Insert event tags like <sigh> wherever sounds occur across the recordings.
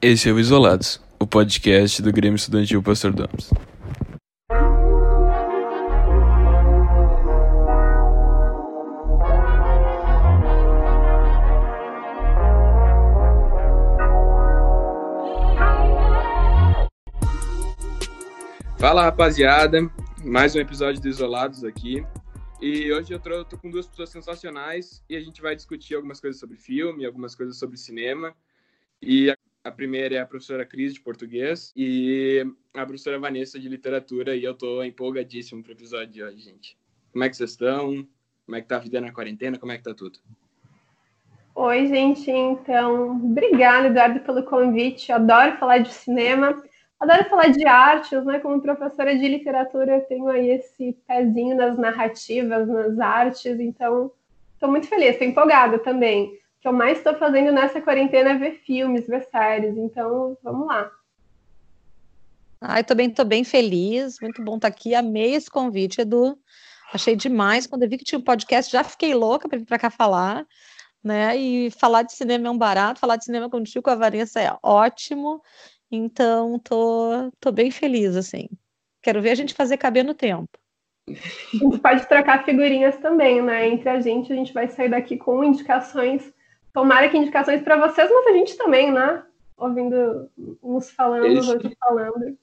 Esse é o Isolados, o podcast do Grêmio Estudantil Pastor Domes. Fala rapaziada, mais um episódio do Isolados aqui. E hoje eu tô, tô com duas pessoas sensacionais e a gente vai discutir algumas coisas sobre filme, algumas coisas sobre cinema. E a, primeira é a professora Cris de português e a professora Vanessa de literatura. E eu tô empolgadíssimo pro episódio de hoje, gente. Como é que vocês estão? Como é que tá a vida na quarentena? Como é que tá tudo? Oi, gente. Então, obrigada, Eduardo, pelo convite. Eu adoro falar de cinema. Adoro falar de artes, né? Como professora de literatura, eu tenho aí esse pezinho nas narrativas, nas artes, então estou muito feliz, estou empolgada também. O que eu mais estou fazendo nessa quarentena é ver filmes, ver séries, então vamos lá. Ai, também estou bem feliz, muito bom estar tá aqui, amei esse convite, Edu. Achei demais. Quando eu vi que tinha um podcast, já fiquei louca para vir para cá falar, né? E falar de cinema é um barato, falar de cinema contigo com a Vanessa é ótimo. Então, tô, tô bem feliz, assim. Quero ver a gente fazer caber no tempo. A gente pode trocar figurinhas também, né? Entre a gente, a gente vai sair daqui com indicações. Tomara que indicações para vocês, mas a gente também, né? Ouvindo uns falando, esse, outros falando.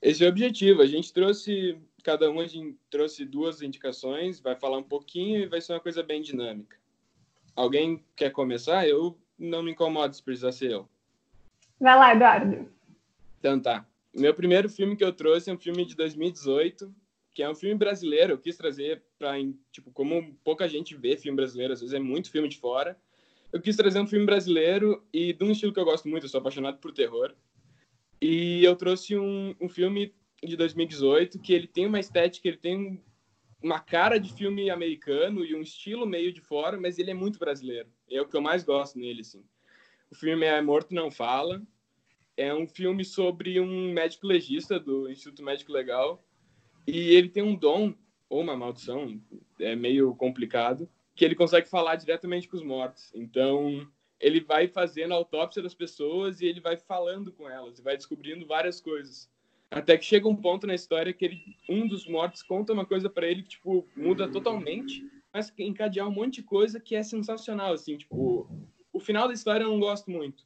Esse é o objetivo. A gente trouxe, cada um a gente trouxe duas indicações, vai falar um pouquinho e vai ser uma coisa bem dinâmica. Alguém quer começar? Eu não me incomodo se precisar ser eu. Vai lá, Eduardo. Então tá. Meu primeiro filme que eu trouxe é um filme de 2018, que é um filme brasileiro. Eu quis trazer para, tipo, como pouca gente vê filme brasileiro, às vezes é muito filme de fora. Eu quis trazer um filme brasileiro e de um estilo que eu gosto muito, eu sou apaixonado por terror. E eu trouxe um, um filme de 2018 que ele tem uma estética, ele tem uma cara de filme americano e um estilo meio de fora, mas ele é muito brasileiro. É o que eu mais gosto nele, assim. O filme é Morto Não Fala. É um filme sobre um médico legista do Instituto Médico Legal. E ele tem um dom, ou uma maldição, é meio complicado, que ele consegue falar diretamente com os mortos. Então, ele vai fazendo a autópsia das pessoas e ele vai falando com elas, e vai descobrindo várias coisas. Até que chega um ponto na história que ele, um dos mortos conta uma coisa para ele que, tipo, muda totalmente, mas encadear um monte de coisa que é sensacional, assim, tipo, o final da história eu não gosto muito,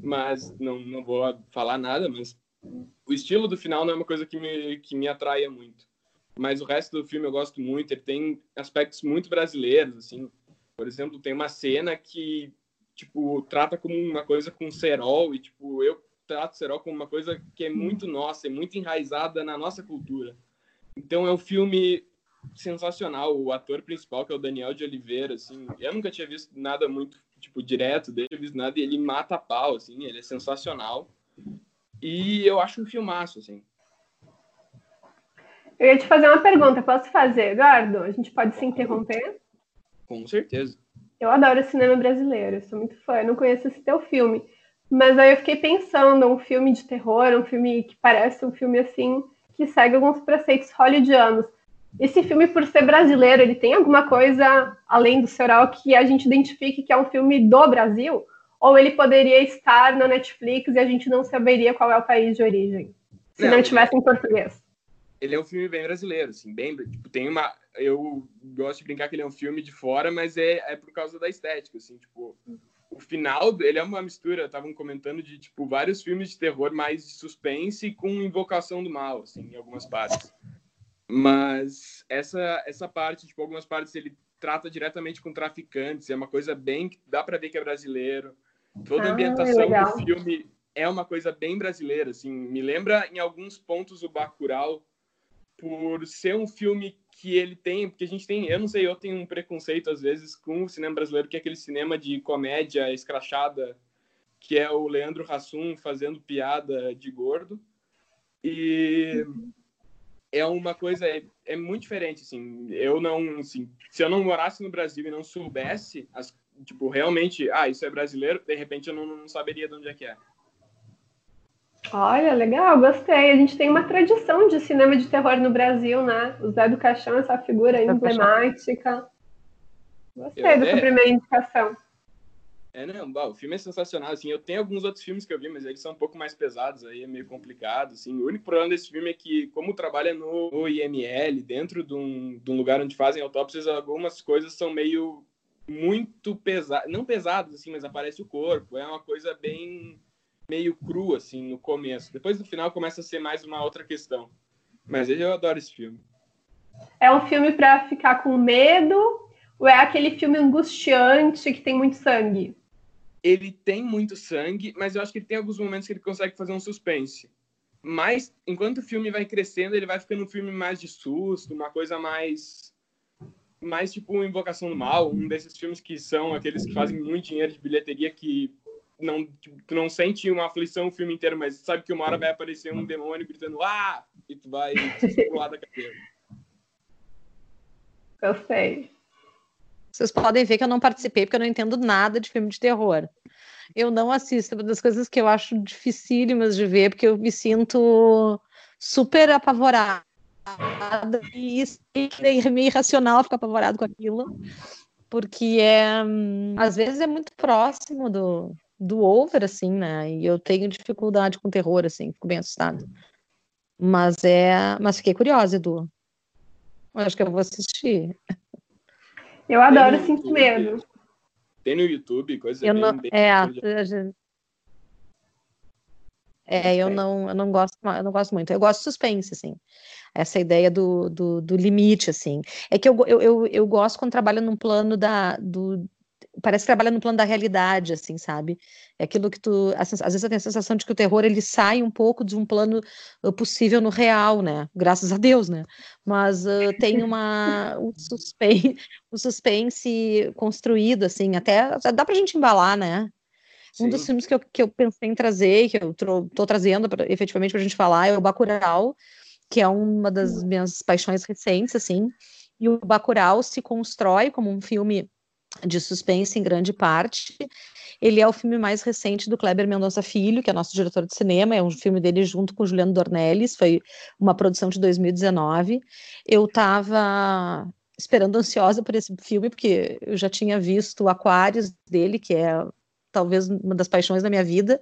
mas não, não vou falar nada, mas o estilo do final não é uma coisa que me, que me atraia muito. Mas o resto do filme eu gosto muito, ele tem aspectos muito brasileiros, assim. Por exemplo, tem uma cena que, tipo, trata como uma coisa com cerol, e, tipo, eu trato cerol como uma coisa que é muito nossa, é muito enraizada na nossa cultura. Então é um filme sensacional. O ator principal, que é o Daniel de Oliveira, assim, eu nunca tinha visto nada muito tipo, direto dele, visto nada, e ele mata a pau, assim, ele é sensacional. E eu acho um filmaço, assim. Eu ia te fazer uma pergunta, posso fazer, Eduardo? A gente pode se interromper? Com certeza. Eu adoro cinema brasileiro, sou muito fã, eu não conheço esse teu filme. Mas aí eu fiquei pensando, um filme de terror, um filme que parece um filme assim, que segue alguns preceitos hollywoodianos. Esse filme, por ser brasileiro, ele tem alguma coisa além do Serol que a gente identifique que é um filme do Brasil? Ou ele poderia estar na Netflix e a gente não saberia qual é o país de origem? Se não, não tivesse em português. Ele é um filme bem brasileiro, assim, bem. Tipo, tem uma. Eu gosto de brincar que ele é um filme de fora, mas é, é por causa da estética, assim, tipo. O final, ele é uma mistura, estavam comentando de, tipo, vários filmes de terror mais de suspense com invocação do mal, assim, em algumas partes. Mas essa essa parte, tipo, algumas partes ele trata diretamente com traficantes, é uma coisa bem dá para ver que é brasileiro. Toda a ah, ambientação do filme é uma coisa bem brasileira, assim, me lembra em alguns pontos o Bacurau por ser um filme que ele tem, porque a gente tem, eu não sei, eu tenho um preconceito às vezes com o cinema brasileiro, que é aquele cinema de comédia escrachada, que é o Leandro Hassum fazendo piada de gordo. E é uma coisa é, é, muito diferente assim eu não assim, se eu não morasse no Brasil e não soubesse as, tipo realmente ah isso é brasileiro de repente eu não, não saberia de onde é que é Olha, legal, gostei. A gente tem uma tradição de cinema de terror no Brasil, né? O Zé do Caixão, essa figura emblemática. Gostei eu, da sua primeira indicação. É, não, o filme é sensacional, assim, eu tenho alguns outros filmes que eu vi, mas eles são um pouco mais pesados, aí é meio complicado, assim, o único problema desse filme é que, como trabalha no, no IML, dentro de um, de um lugar onde fazem autópsias, algumas coisas são meio muito pesadas, não pesadas, assim, mas aparece o corpo, é uma coisa bem meio crua, assim, no começo, depois no final começa a ser mais uma outra questão, mas eu adoro esse filme. É um filme para ficar com medo ou é aquele filme angustiante que tem muito sangue? ele tem muito sangue, mas eu acho que ele tem alguns momentos que ele consegue fazer um suspense. Mas, enquanto o filme vai crescendo, ele vai ficando um filme mais de susto, uma coisa mais. Mais tipo uma Invocação do Mal, um desses filmes que são aqueles que fazem muito dinheiro de bilheteria que não, tu não sente uma aflição o filme inteiro, mas sabe que uma hora vai aparecer um demônio gritando ah! E tu vai <laughs> pular da cadeira. Eu sei. Vocês podem ver que eu não participei porque eu não entendo nada de filme de terror. Eu não assisto, é uma das coisas que eu acho dificílimas de ver, porque eu me sinto super apavorada e é meio irracional ficar apavorado com aquilo, porque é, às vezes é muito próximo do, do over, assim, né? E eu tenho dificuldade com terror, assim, fico bem assustada. Mas é, mas fiquei curiosa, Edu. Eu acho que eu vou assistir. Eu adoro Sinto Medo. Tem no YouTube, coisa eu bem, não, bem é, é, eu não, eu não gosto, eu não gosto muito. Eu gosto de suspense, assim. Essa ideia do, do, do limite, assim. É que eu, eu, eu, eu gosto quando trabalha num plano da, do, parece que trabalha no plano da realidade, assim, sabe? É aquilo que tu, às vezes, tem a sensação de que o terror ele sai um pouco de um plano uh, possível no real, né? Graças a Deus, né? Mas uh, tem uma um suspense, um suspense construído, assim, até dá pra gente embalar, né? Sim. Um dos filmes que eu, que eu pensei em trazer, que eu tô trazendo pra, efetivamente para a gente falar, é o Bacurau, que é uma das minhas paixões recentes, assim. E o Bacurau se constrói como um filme de suspense em grande parte. Ele é o filme mais recente do Kleber Mendonça Filho, que é nosso diretor de cinema, é um filme dele junto com Juliano Dornelles, foi uma produção de 2019. Eu estava esperando ansiosa por esse filme, porque eu já tinha visto Aquários dele, que é talvez uma das paixões da minha vida.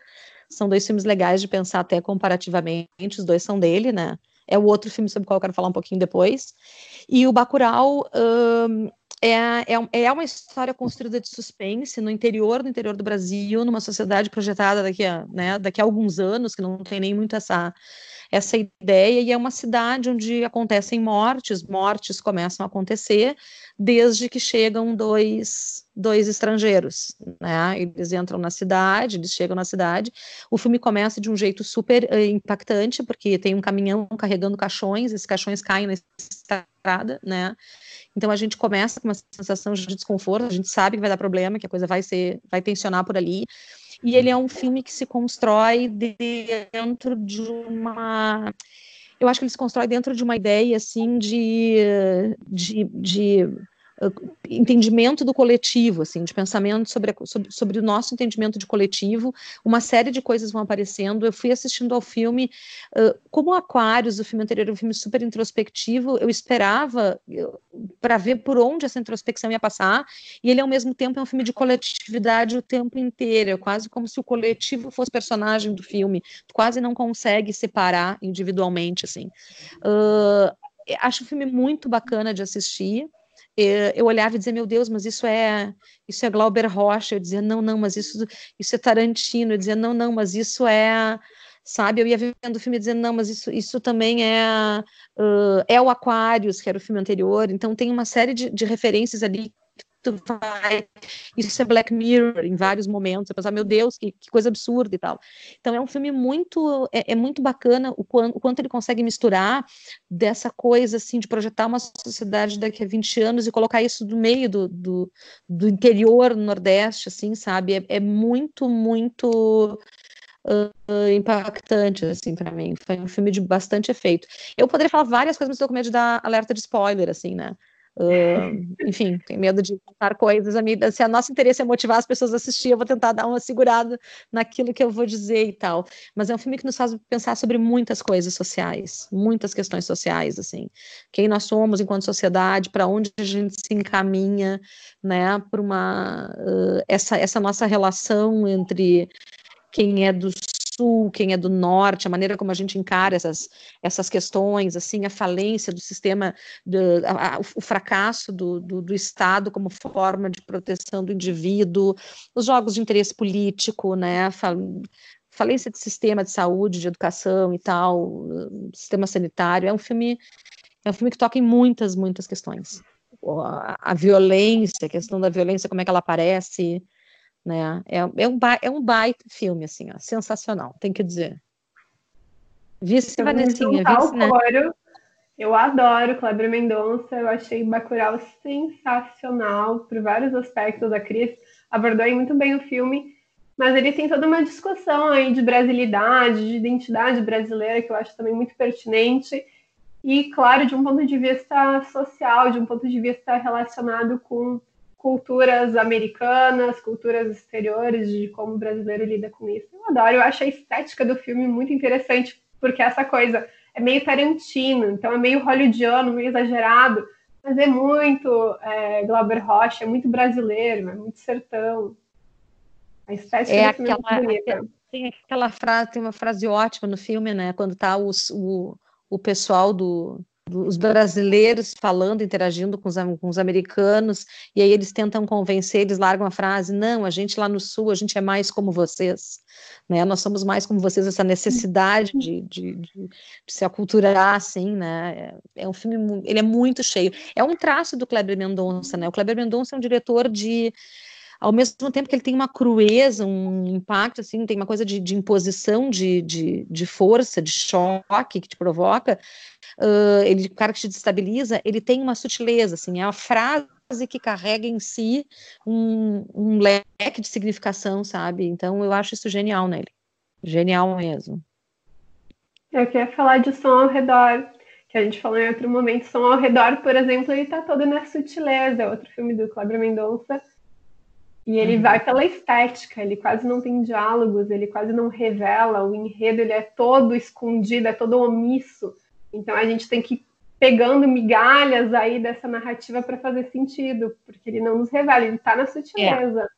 São dois filmes legais de pensar até comparativamente, os dois são dele, né? É o outro filme sobre o qual eu quero falar um pouquinho depois. E o Bacurau, um, é, é, é uma história construída de suspense no interior, no interior do Brasil, numa sociedade projetada daqui a, né, daqui a alguns anos, que não tem nem muito essa, essa ideia, e é uma cidade onde acontecem mortes, mortes começam a acontecer desde que chegam dois, dois estrangeiros, né? Eles entram na cidade, eles chegam na cidade. O filme começa de um jeito super uh, impactante, porque tem um caminhão carregando caixões, esses caixões caem na estrada, né? Então a gente começa com uma sensação de desconforto, a gente sabe que vai dar problema, que a coisa vai ser, vai tensionar por ali. E ele é um filme que se constrói dentro de uma eu acho que ele se constrói dentro de uma ideia assim de, de, de entendimento do coletivo, assim, de pensamento sobre, sobre, sobre, o nosso entendimento de coletivo, uma série de coisas vão aparecendo. Eu fui assistindo ao filme, uh, como Aquários, o filme anterior, um filme super introspectivo, eu esperava para ver por onde essa introspecção ia passar, e ele ao mesmo tempo é um filme de coletividade o tempo inteiro, é quase como se o coletivo fosse personagem do filme, quase não consegue separar individualmente, assim. Uh, acho o filme muito bacana de assistir eu olhava e dizia, meu Deus, mas isso é isso é Glauber Rocha. Eu dizia, não, não, mas isso, isso é Tarantino. Eu dizia, não, não, mas isso é, sabe? Eu ia vendo o filme dizendo, não, mas isso, isso também é, uh, é o Aquários, que era o filme anterior. Então tem uma série de, de referências ali tu vai. Isso é Black Mirror em vários momentos. Você pensar, meu Deus, que, que, coisa absurda e tal. Então é um filme muito. É, é muito bacana o quanto, o quanto, ele consegue misturar dessa coisa assim de projetar uma sociedade daqui a 20 anos e colocar isso no meio do, do, do interior no Nordeste, assim, sabe? É, é muito, muito. Uh, impactante, assim, para mim. Foi um filme de bastante efeito. Eu poderia falar várias coisas, mas estou com medo de dar alerta de spoiler, assim, né? Uh, enfim, tem medo de contar coisas. A se a nosso interesse é motivar as pessoas a assistir, eu vou tentar dar uma segurada naquilo que eu vou dizer e tal. Mas é um filme que nos faz pensar sobre muitas coisas sociais, muitas questões sociais, assim. Quem nós somos enquanto sociedade, para onde a gente se encaminha, né, para uma uh, essa, essa nossa relação entre quem é do sul, quem é do norte, a maneira como a gente encara essas, essas questões, assim, a falência do sistema, do, a, a, o fracasso do, do, do, Estado como forma de proteção do indivíduo, os jogos de interesse político, né, falência de sistema de saúde, de educação e tal, sistema sanitário, é um filme é um filme que toca em muitas, muitas questões. A, a violência, a questão da violência, como é que ela aparece, né? É, é, um, é um baita filme, assim, ó, sensacional, tem que dizer. Vice Vanessinha, vice, né? Eu adoro Kleber Mendonça, eu achei Bacurau sensacional por vários aspectos. A Cris abordou muito bem o filme, mas ele tem toda uma discussão aí de brasilidade, de identidade brasileira, que eu acho também muito pertinente. E, claro, de um ponto de vista social, de um ponto de vista relacionado com culturas americanas, culturas exteriores, de como o brasileiro lida com isso. Eu adoro, eu acho a estética do filme muito interessante, porque essa coisa é meio Tarantino, então é meio hollywoodiano, meio exagerado, mas é muito é, Glauber Rocha, é muito brasileiro, é muito sertão. A estética é do filme aquela, é muito bonita. Tem aquela frase, tem uma frase ótima no filme, né? Quando tá os, o, o pessoal do, os brasileiros falando, interagindo com os, com os, americanos, e aí eles tentam convencer, eles largam a frase, não, a gente lá no sul, a gente é mais como vocês, né, nós somos mais como vocês, essa necessidade de, de, de, de se aculturar, assim, né, é, é um filme, ele é muito cheio, é um traço do Kleber Mendonça, né, o Kleber Mendonça é um diretor de ao mesmo tempo que ele tem uma crueza, um impacto, assim, tem uma coisa de, de imposição, de, de, de, força, de choque que te provoca, uh, ele, o cara que te destabiliza, ele tem uma sutileza, assim, é a frase que carrega em si um, um leque de significação, sabe? Então eu acho isso genial nele, genial mesmo. Eu queria falar de som ao redor, que a gente falou em outro momento. Som ao redor, por exemplo, ele tá todo na sutileza. Outro filme do Kleber Mendonça e ele uhum. vai pela estética, ele quase não tem diálogos, ele quase não revela, o enredo ele é todo escondido, é todo omisso. Então a gente tem que ir pegando migalhas aí dessa narrativa para fazer sentido, porque ele não nos revela, ele está na sutileza. É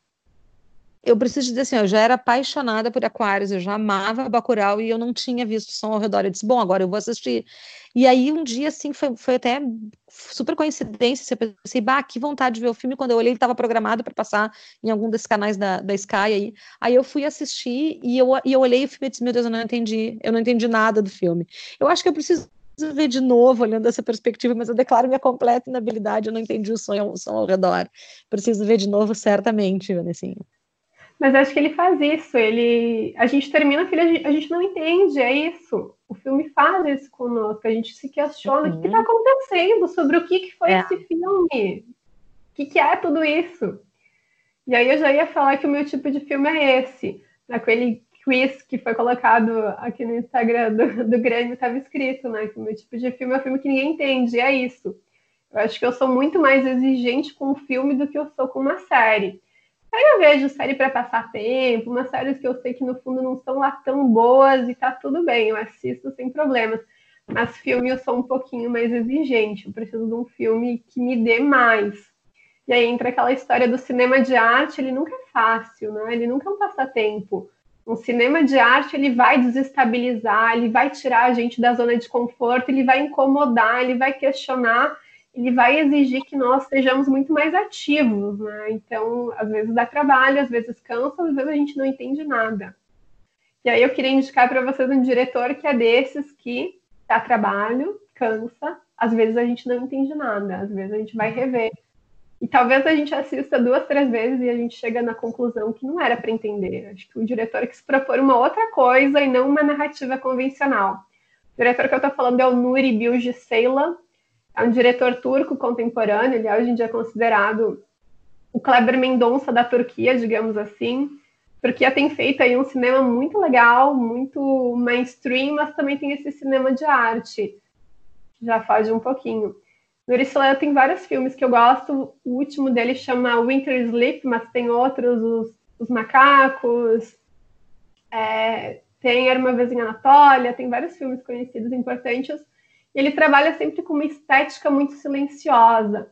eu preciso dizer assim, eu já era apaixonada por Aquários, eu já amava Bacurau e eu não tinha visto som ao redor. Eu disse, bom, agora eu vou assistir. E aí um dia, assim, foi, foi até super coincidência, eu pensei, bah, que vontade de ver o filme, quando eu olhei ele estava programado para passar em algum desses canais da, da Sky aí. Aí eu fui assistir e eu, e eu olhei o filme e disse, meu Deus, eu não entendi, eu não entendi nada do filme. Eu acho que eu preciso ver de novo, olhando essa perspectiva, mas eu declaro minha completa inabilidade, eu não entendi o som, o som ao redor. Preciso ver de novo, certamente, Vanessinha. Mas acho que ele faz isso. Ele, a gente termina o filme, a gente não entende, é isso. O filme faz isso conosco. A gente se questiona uhum. o que está acontecendo, sobre o que, que foi é. esse filme, o que, que é tudo isso. E aí eu já ia falar que o meu tipo de filme é esse, naquele quiz que foi colocado aqui no Instagram do, do Grêmio, estava escrito, né? Que o meu tipo de filme é um filme que ninguém entende, é isso. Eu acho que eu sou muito mais exigente com o filme do que eu sou com uma série. Aí eu vejo série para passar tempo, umas séries que eu sei que no fundo não são lá tão boas e tá tudo bem, eu assisto sem problemas. Mas filme eu sou um pouquinho mais exigente, eu preciso de um filme que me dê mais. E aí entra aquela história do cinema de arte, ele nunca é fácil, né? Ele nunca é um passatempo. Um cinema de arte, ele vai desestabilizar, ele vai tirar a gente da zona de conforto, ele vai incomodar, ele vai questionar ele vai exigir que nós sejamos muito mais ativos, né? Então, às vezes dá trabalho, às vezes cansa, às vezes a gente não entende nada. E aí eu queria indicar para vocês um diretor que é desses que dá trabalho, cansa, às vezes a gente não entende nada, às vezes a gente vai rever. E talvez a gente assista duas, três vezes e a gente chega na conclusão que não era para entender. Acho que o diretor quis propor uma outra coisa e não uma narrativa convencional. O diretor que eu estou falando é o Nuri Bilge Ceylan, é um diretor turco contemporâneo, ele é hoje em dia considerado o Kleber Mendonça da Turquia, digamos assim. Turquia tem feito aí um cinema muito legal, muito mainstream, mas também tem esse cinema de arte, já foge um pouquinho. Nuri Soleil tem vários filmes que eu gosto. O último dele chama Winter Sleep, mas tem outros, os, os Macacos, é, tem Era Uma Vez em Anatólia, tem vários filmes conhecidos, importantes. Ele trabalha sempre com uma estética muito silenciosa.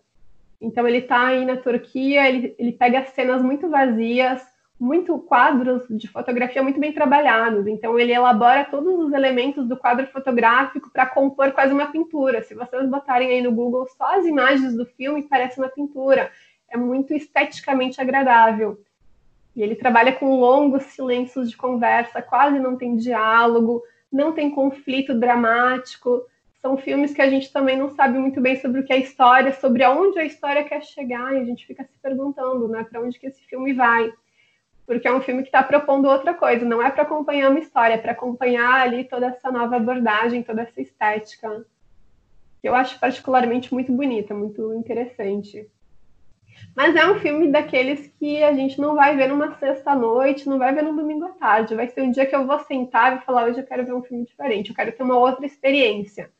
Então ele está aí na Turquia, ele, ele pega cenas muito vazias, muito quadros de fotografia muito bem trabalhados. Então ele elabora todos os elementos do quadro fotográfico para compor quase uma pintura. Se vocês botarem aí no Google só as imagens do filme, parece uma pintura. É muito esteticamente agradável. E ele trabalha com longos silêncios de conversa, quase não tem diálogo, não tem conflito dramático. São filmes que a gente também não sabe muito bem sobre o que é história, sobre aonde a história quer chegar, e a gente fica se perguntando, né, para onde que esse filme vai porque é um filme que está propondo outra coisa, não é para acompanhar uma história, é para acompanhar ali toda essa nova abordagem, toda essa estética, que eu acho particularmente muito bonita, muito interessante. Mas é um filme daqueles que a gente não vai ver numa sexta-noite, não vai ver no domingo à tarde. Vai ser um dia que eu vou sentar e falar: hoje eu quero ver um filme diferente, eu quero ter uma outra experiência.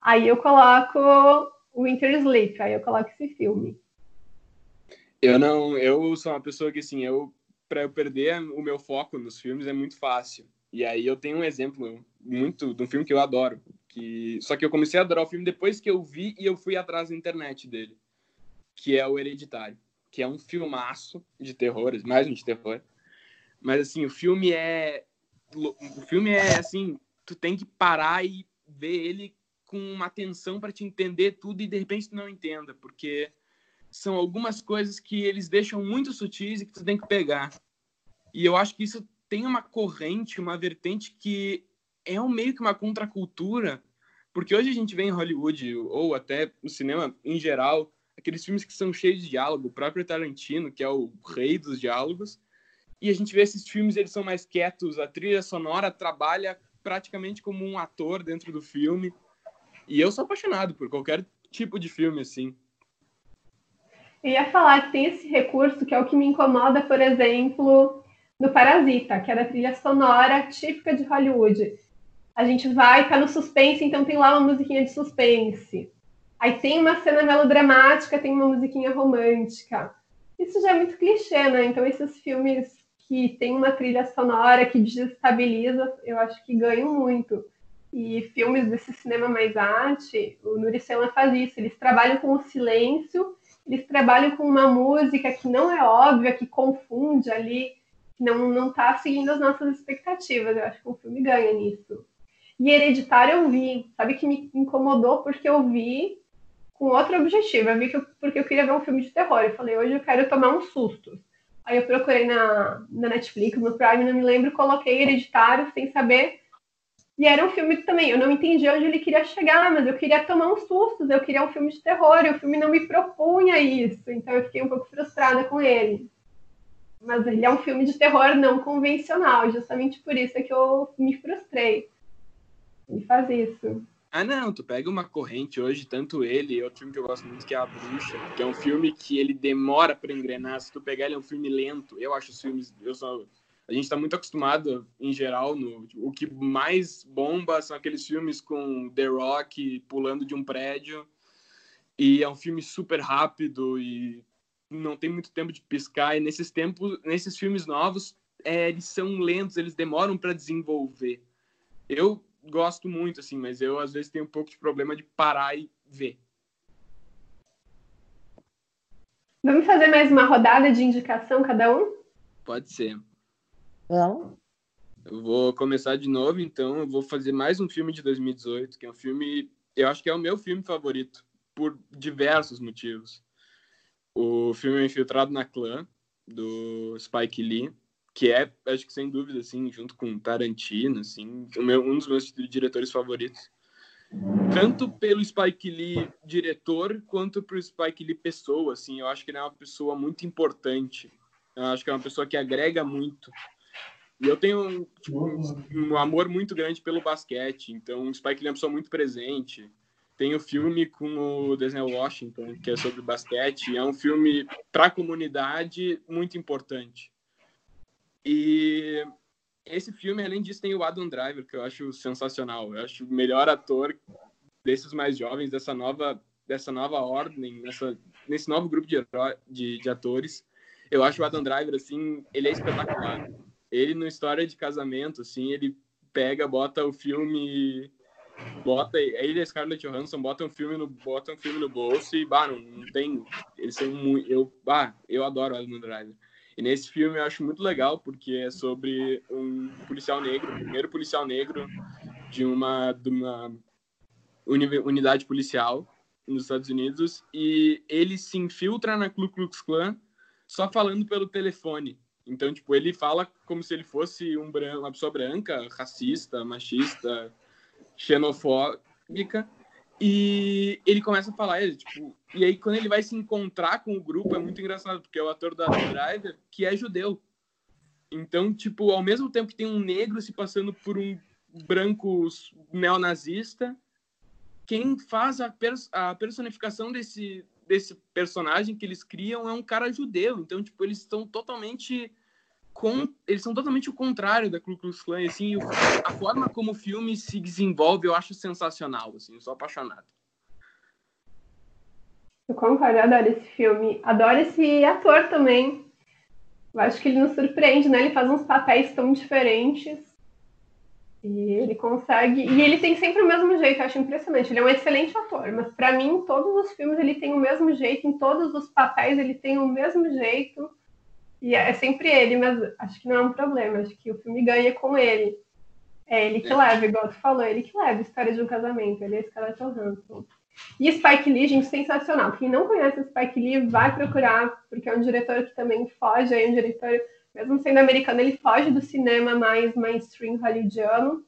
Aí eu coloco Winter Sleep, aí eu coloco esse filme. Eu não, eu sou uma pessoa que assim, eu para eu perder o meu foco nos filmes é muito fácil. E aí eu tenho um exemplo muito de um filme que eu adoro, que só que eu comecei a adorar o filme depois que eu vi e eu fui atrás da internet dele, que é o Hereditário, que é um filmaço de terror, mais um de terror. Mas assim, o filme é o filme é assim, tu tem que parar e ver ele com uma atenção para te entender tudo e de repente tu não entenda, porque são algumas coisas que eles deixam muito sutis e que tu tem que pegar. E eu acho que isso tem uma corrente, uma vertente que é um meio que uma contracultura, porque hoje a gente vê em Hollywood ou até no cinema em geral aqueles filmes que são cheios de diálogo, o próprio Tarantino, que é o rei dos diálogos, e a gente vê esses filmes, eles são mais quietos, a trilha sonora trabalha praticamente como um ator dentro do filme. E eu sou apaixonado por qualquer tipo de filme assim. Eu ia falar que tem esse recurso que é o que me incomoda, por exemplo, no Parasita, que é da trilha sonora típica de Hollywood. A gente vai, tá no suspense, então tem lá uma musiquinha de suspense. Aí tem uma cena melodramática, tem uma musiquinha romântica. Isso já é muito clichê, né? Então esses filmes que tem uma trilha sonora que desestabiliza, eu acho que ganham muito. E filmes desse cinema mais arte, o Nuri Sela faz isso. Eles trabalham com o silêncio eles trabalham com uma música que não é óbvia, que confunde ali, que não, não tá seguindo as nossas expectativas. Eu acho que o filme ganha nisso. E Hereditário eu vi, sabe que me incomodou porque eu vi com outro objetivo. Eu vi que eu, porque eu queria ver um filme de terror. Eu falei, hoje eu quero tomar um susto. Aí eu procurei na, na Netflix, no Prime, não me lembro, coloquei Hereditário sem saber e era um filme também, eu não entendi onde ele queria chegar, mas eu queria tomar uns sustos, eu queria um filme de terror, e o filme não me propunha isso, então eu fiquei um pouco frustrada com ele. Mas ele é um filme de terror não convencional, justamente por isso é que eu me frustrei. Ele faz isso. Ah, não, tu pega uma corrente hoje, tanto ele outro filme que eu gosto muito, que é A Bruxa, que é um filme que ele demora para engrenar. Se tu pegar ele é um filme lento. Eu acho os filmes, eu sou a gente está muito acostumado, em geral, no o que mais bomba são aqueles filmes com The Rock pulando de um prédio. E é um filme super rápido e não tem muito tempo de piscar. E nesses tempos, nesses filmes novos, é, eles são lentos, eles demoram para desenvolver. Eu gosto muito, assim, mas eu às vezes tenho um pouco de problema de parar e ver. Vamos fazer mais uma rodada de indicação cada um? Pode ser. Vamos. Eu vou começar de novo, então eu vou fazer mais um filme de 2018, que é um filme, eu acho que é o meu filme favorito, por diversos motivos. O filme é Infiltrado na Clã, do Spike Lee, que é, acho que sem dúvida, assim, junto com Tarantino, assim, um dos meus diretores favoritos. Tanto pelo Spike Lee diretor, quanto pro Spike Lee pessoa, assim, eu acho que ele é uma pessoa muito importante. Eu acho que é uma pessoa que agrega muito e eu tenho tipo, um, amor muito grande pelo basquete, então o Spike Lee é uma pessoa muito presente. Tem o filme com o Denzel Washington, que é sobre basquete, é um filme para a comunidade muito importante. E esse filme, além disso, tem o Adam Driver, que eu acho sensacional. Eu acho o melhor ator desses mais jovens, dessa nova dessa nova ordem, nessa, nesse novo grupo de, de, de atores. Eu acho o Adam Driver, assim, ele é espetacular. Ele, no História de Casamento, assim, ele pega, bota o filme bota ele e Scarlett Johansson botam um filme no botam um filme no bolso e bah, não, não tem eles são muito eu bah, eu adoro Adam Driver. E nesse filme eu acho muito legal porque é sobre um policial negro o primeiro policial negro de uma de uma unidade policial nos Estados Unidos e ele se infiltra na Ku Klux Klan só falando pelo telefone então tipo ele fala como se ele fosse um branco, uma pessoa branca racista machista xenofóbica. E ele começa a falar, ele, tipo, e aí quando ele vai se encontrar com o grupo é muito engraçado, porque é o ator da Driver que é judeu. Então, tipo, ao mesmo tempo que tem um negro se passando por um branco neonazista, quem faz a, pers a personificação desse, desse personagem que eles criam é um cara judeu. Então, tipo, eles estão totalmente com, eles são totalmente o contrário da Ku Klux Klan, assim, a forma como o filme se desenvolve eu acho sensacional, assim, eu sou apaixonado. Eu concordo, eu adoro esse filme, adoro esse ator também, eu acho que ele nos surpreende, né, ele faz uns papéis tão diferentes, e ele consegue, e ele tem sempre o mesmo jeito, eu acho impressionante, ele é um excelente ator, mas para mim, em todos os filmes ele tem o mesmo jeito, em todos os papéis ele tem o mesmo jeito, e é sempre ele, mas acho que não é um problema. Acho que o filme ganha com ele. É ele que é. leva, igual tu falou, ele que leva a história de um casamento. Ele é Scarlett Johansson. E Spike Lee, gente, sensacional. Quem não conhece Spike Lee, vai procurar, porque é um diretor que também foge, é um diretor, mesmo sendo americano, ele foge do cinema mais mainstream hollywoodiano.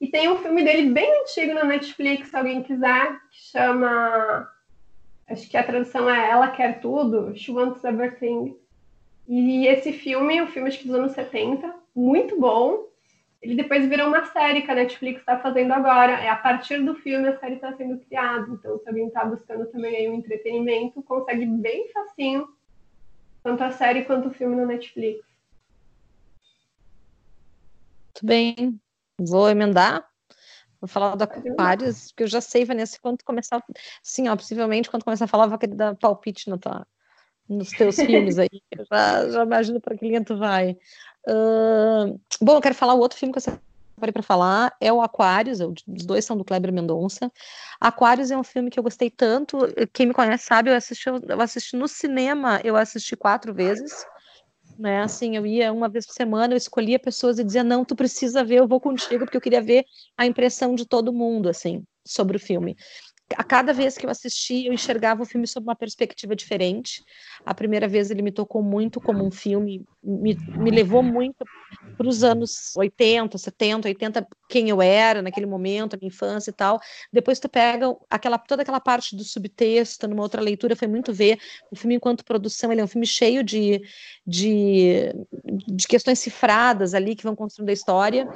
E tem um filme dele bem antigo na Netflix, se alguém quiser, que chama. Acho que a tradução é Ela Quer Tudo, She Wants Everything. E esse filme, o filme acho que dos anos 70, muito bom. Ele depois virou uma série que a Netflix está fazendo agora. É a partir do filme a série está sendo criada. Então, se alguém está buscando também aí um entretenimento, consegue bem facinho, tanto a série quanto o filme no Netflix. Muito bem. Vou emendar. Vou falar da Aquarius, porque eu já sei, Vanessa, quando começar. Sim, ó, possivelmente, quando começar a falar, eu vou querer dar palpite na tua, nos teus filmes aí. Eu já, já imagino para que linha tu vai. Uh, bom, eu quero falar o outro filme que eu separei para falar, é o Aquários, os dois são do Kleber Mendonça. Aquários é um filme que eu gostei tanto, quem me conhece sabe, eu assisti, eu assisti no cinema, eu assisti quatro vezes. Né, assim, eu ia uma vez por semana, eu escolhia pessoas e dizia, não, tu precisa ver, eu vou contigo, porque eu queria ver a impressão de todo mundo, assim, sobre o filme a cada vez que eu assisti, eu enxergava o filme sob uma perspectiva diferente. A primeira vez ele me tocou muito como um filme, me, me levou muito para os anos 80, 70, 80, quem eu era naquele momento, a minha infância e tal. Depois tu pega aquela, toda aquela parte do subtexto, numa outra leitura, foi muito ver. O filme, enquanto produção, ele é um filme cheio de, de, de questões cifradas ali que vão construindo a história.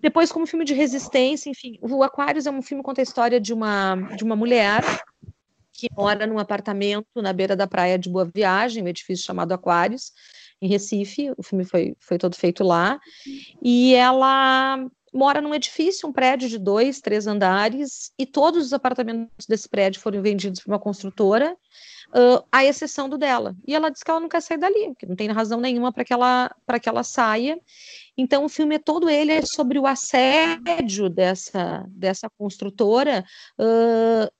Depois, como filme de resistência, enfim, o Aquários é um filme que conta a história de uma, de uma mulher que mora num apartamento na beira da praia de Boa Viagem, um edifício chamado Aquários, em Recife. O filme foi, foi todo feito lá. E ela mora num edifício, um prédio de dois, três andares, e todos os apartamentos desse prédio foram vendidos por uma construtora, uh, à exceção do dela. E ela diz que ela não quer sair dali, que não tem razão nenhuma para que, ela, que ela saia. Então, o filme é todo ele é sobre o assédio dessa, dessa construtora uh,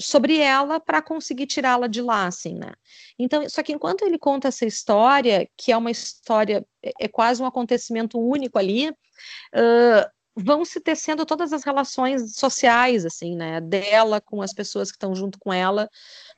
sobre ela para conseguir tirá-la de lá, assim, né? Então, só que enquanto ele conta essa história, que é uma história, é, é quase um acontecimento único ali, uh, vão se tecendo todas as relações sociais, assim, né? Dela com as pessoas que estão junto com ela,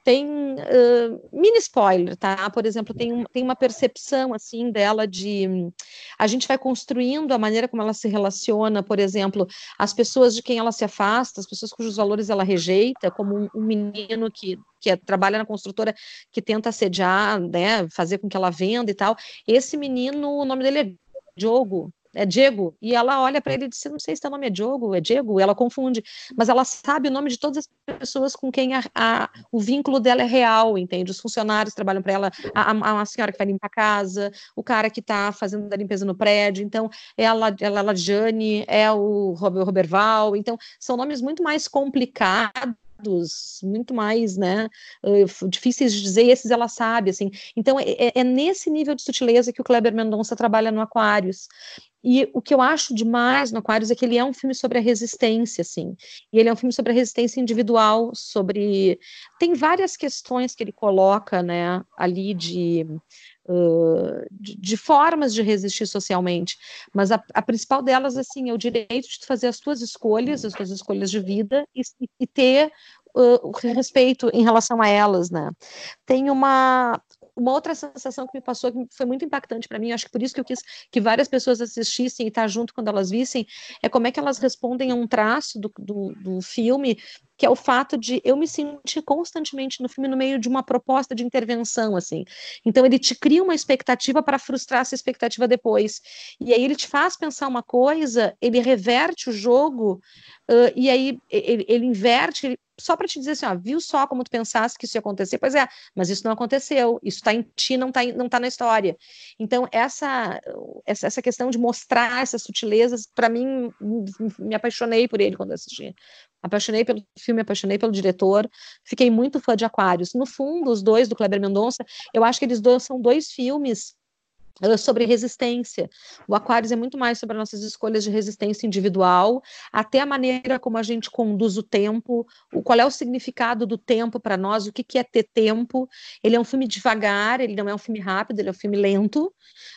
tem uh, mini spoiler, tá? Por exemplo, tem, um, tem uma percepção assim dela de a gente vai construindo a maneira como ela se relaciona, por exemplo, as pessoas de quem ela se afasta, as pessoas cujos valores ela rejeita, como um, um menino que que é, trabalha na construtora, que tenta assediar, né, fazer com que ela venda e tal. Esse menino, o nome dele é Diogo, é Diego, e ela olha para ele e diz, não sei se o nome é Diogo, é Diego, ela confunde, mas ela sabe o nome de todas as pessoas com quem a, a, o vínculo dela é real, entende? Os funcionários trabalham para ela, a, a, senhora que vai limpar a casa, o cara que está fazendo a limpeza no prédio, então ela, ela, ela Jane, é o Robert Roberval, então são nomes muito mais complicados muito mais, né, uh, difíceis de dizer, e esses ela sabe, assim. Então, é, é, é nesse nível de sutileza que o Kleber Mendonça trabalha no Aquários. E o que eu acho demais no Aquários é que ele é um filme sobre a resistência, assim. E ele é um filme sobre a resistência individual, sobre. Tem várias questões que ele coloca, né, ali de. Uh, de, de, formas de resistir socialmente, mas a, a, principal delas assim é o direito de fazer as suas escolhas, as suas escolhas de vida e, e ter uh, o respeito em relação a elas, né? Tem uma uma outra sensação que me passou, que foi muito impactante para mim, acho que por isso que eu quis que várias pessoas assistissem e estar tá junto quando elas vissem, é como é que elas respondem a um traço do, do, do filme que é o fato de eu me sentir constantemente no filme no meio de uma proposta de intervenção, assim. Então ele te cria uma expectativa para frustrar essa expectativa depois. E aí ele te faz pensar uma coisa, ele reverte o jogo, uh, e aí ele, ele inverte, ele, só para te dizer assim, ó, viu só como tu pensasse que isso ia acontecer? Pois é, mas isso não aconteceu, isso está em ti, não está não tá na história. Então, essa, essa, questão de mostrar essas sutilezas, para mim, me apaixonei por ele quando assisti apaixonei pelo filme, apaixonei pelo diretor, fiquei muito fã de Aquários. No fundo, os dois do Kleber Mendonça, eu acho que eles dois são dois filmes sobre resistência. O Aquários é muito mais sobre nossas escolhas de resistência individual, até a maneira como a gente conduz o tempo, o, qual é o significado do tempo para nós, o que, que é ter tempo. Ele é um filme devagar, ele não é um filme rápido, ele é um filme lento.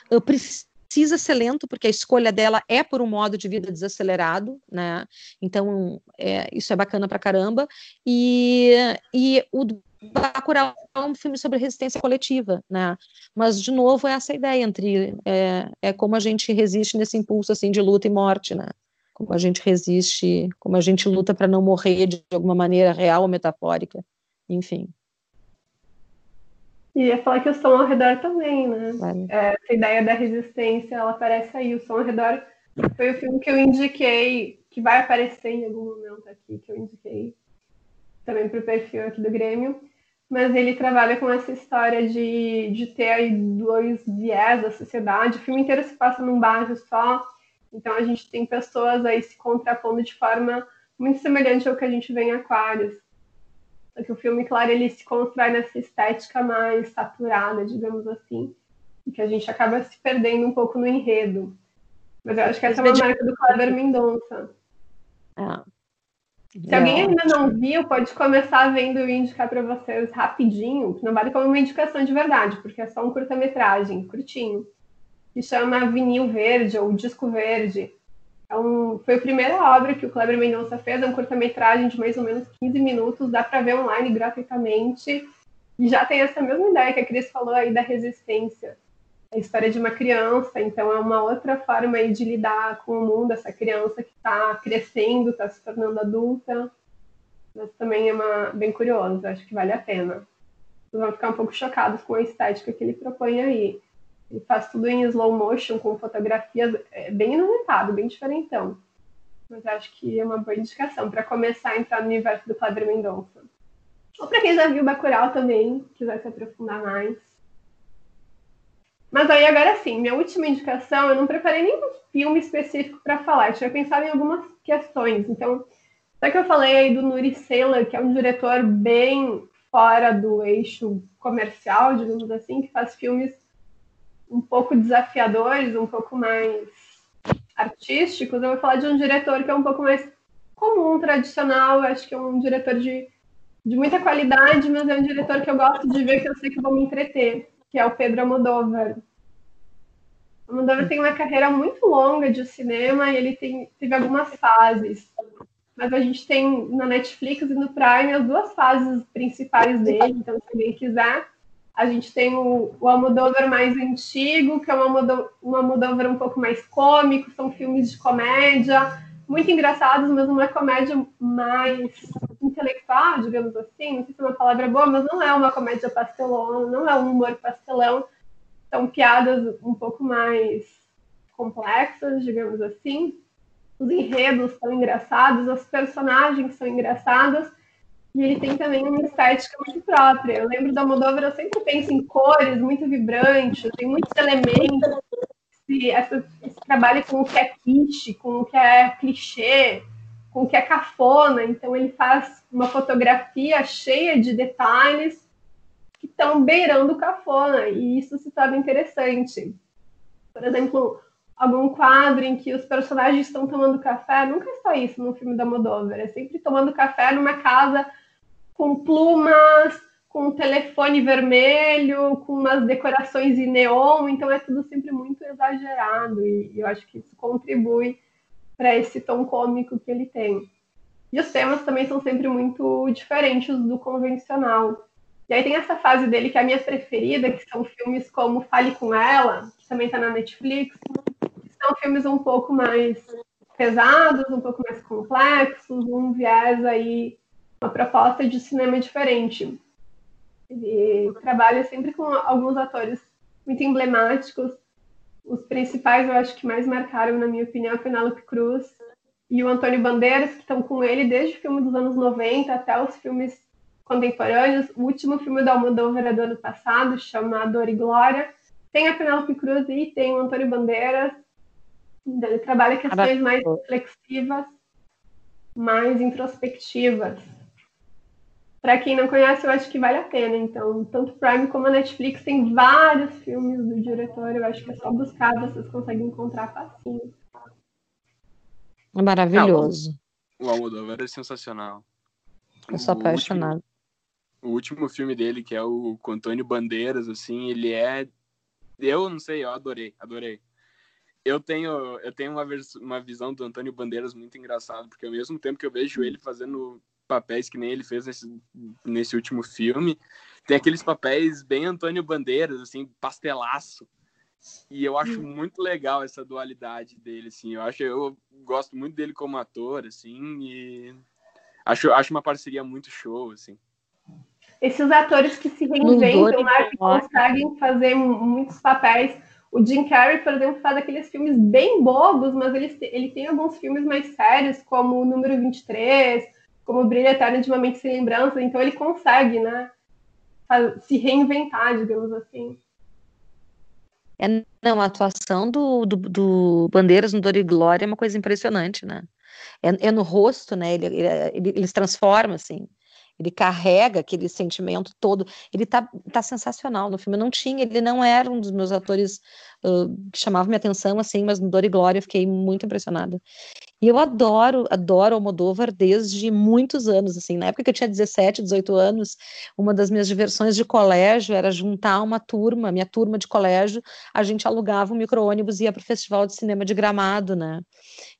Eu preciso precisa ser lento, porque a escolha dela é por um modo de vida desacelerado, né? Então, é, isso é bacana pra caramba. E, e o Bacurau é um filme sobre resistência coletiva, né? Mas, de novo, é essa ideia entre... É, é como a gente resiste nesse impulso, assim, de luta e morte, né? Como a gente resiste, como a gente luta para não morrer de alguma maneira real ou metafórica, enfim. E ia falar que o som ao redor também, né? Vale. É, essa ideia da resistência, ela aparece aí. O som ao redor foi o filme que eu indiquei, que vai aparecer em algum momento aqui, que eu indiquei também para o perfil aqui do Grêmio. Mas ele trabalha com essa história de, de ter aí dois viés da sociedade. O filme inteiro se passa num bairro só. Então a gente tem pessoas aí se contrapondo de forma muito semelhante ao que a gente vê em Aquários que o filme, claro, ele se constrói nessa estética mais saturada, digamos assim, e que a gente acaba se perdendo um pouco no enredo. Mas eu acho que essa é uma marca do Kleber Mendonça. Ah. Se alguém ainda não viu, pode começar vendo e indicar para vocês rapidinho, que não vale como uma indicação de verdade, porque é só um curta-metragem, curtinho, que chama Vinil Verde ou Disco Verde. É um, foi a primeira obra que o Kleber Mendonça fez, é um curta-metragem de mais ou menos 15 minutos, dá para ver online gratuitamente. E já tem essa mesma ideia que a Cris falou aí da resistência. A história de uma criança, então é uma outra forma aí de lidar com o mundo, essa criança que está crescendo, está se tornando adulta. Mas também é uma, bem curioso, acho que vale a pena. Vocês vão ficar um pouco chocados com a estética que ele propõe aí. Ele faz tudo em slow motion, com fotografias é, bem inusitado, bem diferentão. Mas acho que é uma boa indicação para começar a entrar no universo do Kleber Mendonça. Ou para quem já viu Bacurau também, quiser se aprofundar mais. Mas aí agora sim, minha última indicação, eu não preparei nenhum filme específico para falar, eu tinha pensado em algumas questões. Então, só que eu falei aí do Nuri Sela, que é um diretor bem fora do eixo comercial, digamos assim, que faz filmes um pouco desafiadores, um pouco mais artísticos, eu vou falar de um diretor que é um pouco mais comum, tradicional, acho que é um diretor de, de muita qualidade, mas é um diretor que eu gosto de ver, que eu sei que vou me entreter, que é o Pedro Almodóvar. Almodóvar tem uma carreira muito longa de cinema e ele tem, teve algumas fases. Mas a gente tem na Netflix e no Prime as duas fases principais dele, então se alguém quiser, a gente tem o, o Almodóvar mais antigo, que é um Almodóvar, um Almodóvar um pouco mais cômico, são filmes de comédia, muito engraçados, mas uma comédia mais intelectual, digamos assim, não sei se é uma palavra boa, mas não é uma comédia pastelona, não é um humor pastelão, são piadas um pouco mais complexas, digamos assim. Os enredos são engraçados, os personagens são engraçados, e ele tem também uma estética muito própria. Eu lembro da Moldova, eu sempre penso em cores muito vibrantes, tem muitos elementos. Esse, esse trabalho com o que é kitsch, com o que é clichê. Com que é cafona, então ele faz uma fotografia cheia de detalhes que estão beirando o cafona, e isso se torna interessante. Por exemplo, algum quadro em que os personagens estão tomando café, nunca é só isso no filme da Moldova, é sempre tomando café numa casa com plumas, com um telefone vermelho, com umas decorações em neon, então é tudo sempre muito exagerado e, eu acho que isso contribui para esse tom cômico que ele tem. E os temas também são sempre muito diferentes do convencional. E aí tem essa fase dele que é a minha preferida, que são filmes como Fale com Ela, que também está na Netflix, são filmes um pouco mais pesados, um pouco mais complexos, um viés aí, uma proposta de cinema diferente. Ele trabalha sempre com alguns atores muito emblemáticos. Os principais, eu acho que mais marcaram, na minha opinião, a Penélope Cruz e o Antônio Bandeiras, que estão com ele desde o filme dos anos 90 até os filmes contemporâneos. O último filme da Almodóvar é do ano passado, chamado Dor e Glória. Tem a Penélope Cruz e tem o Antônio Bandeiras. Ele trabalha questões mais reflexivas, mais introspectivas. Para quem não conhece, eu acho que vale a pena. Então, tanto Prime como a Netflix tem vários filmes do diretor. Eu acho que é só buscar, vocês conseguem encontrar facinho. É maravilhoso. o Almodóvar é sensacional. Eu sou apaixonado. O último filme dele, que é o com Antônio Bandeiras, assim, ele é. Eu não sei, eu adorei, adorei eu tenho, eu tenho uma, uma visão do Antônio Bandeiras muito engraçada, porque ao mesmo tempo que eu vejo ele fazendo papéis que nem ele fez nesse, nesse último filme, tem aqueles papéis bem Antônio Bandeiras, assim, pastelaço. E eu acho muito legal essa dualidade dele, assim. Eu acho, eu gosto muito dele como ator, assim, e acho, acho uma parceria muito show, assim. Esses atores que se reinventam, né, que conseguem fazer muitos papéis o Jim Carrey, por exemplo, faz aqueles filmes bem bobos, mas ele, ele tem alguns filmes mais sérios, como o Número 23, como Brilho Eterno de uma Mente Sem Lembrança, então ele consegue, né, se reinventar, digamos assim. É, não, a atuação do, do, do Bandeiras no Dor e Glória é uma coisa impressionante, né? É, é no rosto, né? Ele, ele, ele, ele se transforma, assim ele carrega aquele sentimento todo. Ele tá, tá sensacional no filme. Eu não tinha, ele não era um dos meus atores uh, que chamava minha atenção, assim, mas no Dor e Glória eu fiquei muito impressionada. E eu adoro, adoro Almodóvar desde muitos anos, assim, na época que eu tinha 17, 18 anos, uma das minhas diversões de colégio era juntar uma turma, minha turma de colégio, a gente alugava um micro-ônibus e ia para o Festival de Cinema de Gramado, né?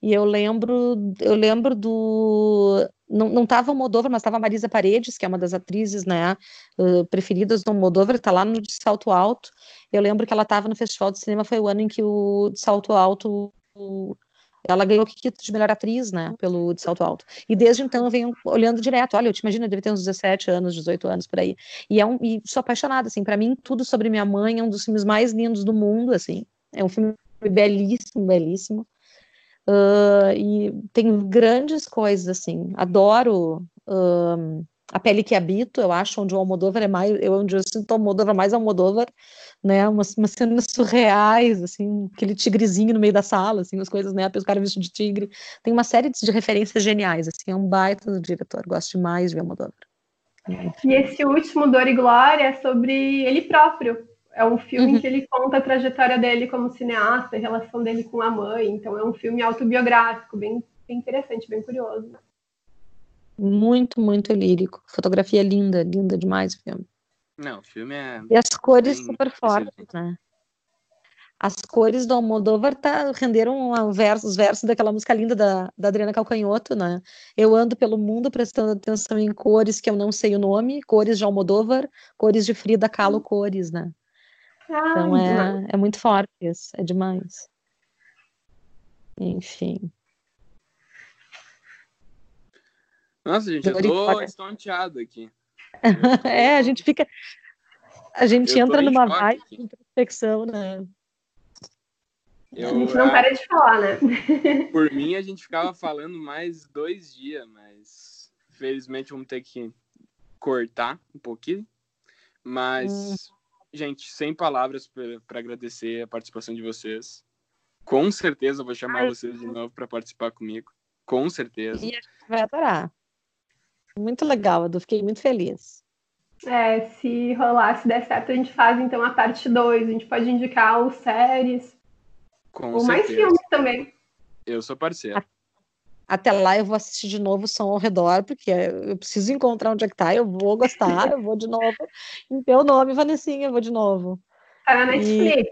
E eu lembro, eu lembro do não, não tava o Moldova, mas estava a Marisa Paredes, que é uma das atrizes né, preferidas do Moldova, está lá no de Salto Alto. Eu lembro que ela estava no Festival de Cinema, foi o ano em que o de Salto Alto ela ganhou o Kikito de melhor atriz, né, pelo de Salto Alto. E desde então eu venho olhando direto. Olha, eu te imagino, eu deve ter uns 17 anos, 18 anos por aí. E é um e sou apaixonada, assim, para mim tudo sobre minha mãe é um dos filmes mais lindos do mundo, assim. É um filme belíssimo, belíssimo. Uh, e tem grandes coisas, assim. Adoro A Pele que Habito, eu acho, onde o Almodóvar é mais, eu, onde eu sinto o Almodóvar mais Almodóvar, né, umas, umas cenas surreais, assim, aquele tigrezinho no meio da sala, assim, as coisas, né, os caras vestidos de tigre. Tem uma série de referências geniais, assim, é um baita do diretor, gosto demais de ver Almodóvar. E esse último, Dor e Glória, é sobre ele próprio, é um filme uhum. que ele conta a trajetória dele como cineasta, a relação dele com a mãe. Então é um filme autobiográfico, bem, bem interessante, bem curioso. Muito, muito lírico. Fotografia linda, linda demais o filme. Não, o filme é. E as cores super fortes, né? As cores do Almodóvar tá, renderam verso, os versos daquela música linda da, da Adriana Calcanhoto, né? Eu ando pelo mundo prestando atenção em cores que eu não sei o nome, cores de Almodóvar, cores de Frida Kahlo, cores, né? Então é, é muito forte isso, é demais. Enfim. Nossa, gente, eu tô estonteado aqui. <laughs> é, a gente fica. A gente entra numa vibe de introspecção, né? Eu, a gente não para de falar, né? <laughs> Por mim, a gente ficava falando mais dois dias, mas felizmente vamos ter que cortar um pouquinho. Mas hum gente, sem palavras para agradecer a participação de vocês. Com certeza vou chamar Ai. vocês de novo para participar comigo. Com certeza. E a gente vai adorar. Muito legal, Edu. Fiquei muito feliz. É, se rolar, se der certo, a gente faz então a parte 2. A gente pode indicar os séries. Com ou certeza. mais filmes também. Eu sou parceiro. Até lá eu vou assistir de novo o som ao redor, porque eu preciso encontrar onde é que tá, eu vou gostar, eu vou de novo. Em teu nome, Vanessinha, eu vou de novo. Tá na Netflix.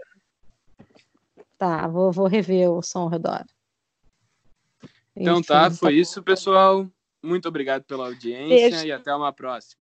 Tá, vou, vou rever o som ao redor. Então Enfim, tá, foi isso, pessoal. Muito obrigado pela audiência Beijo. e até uma próxima.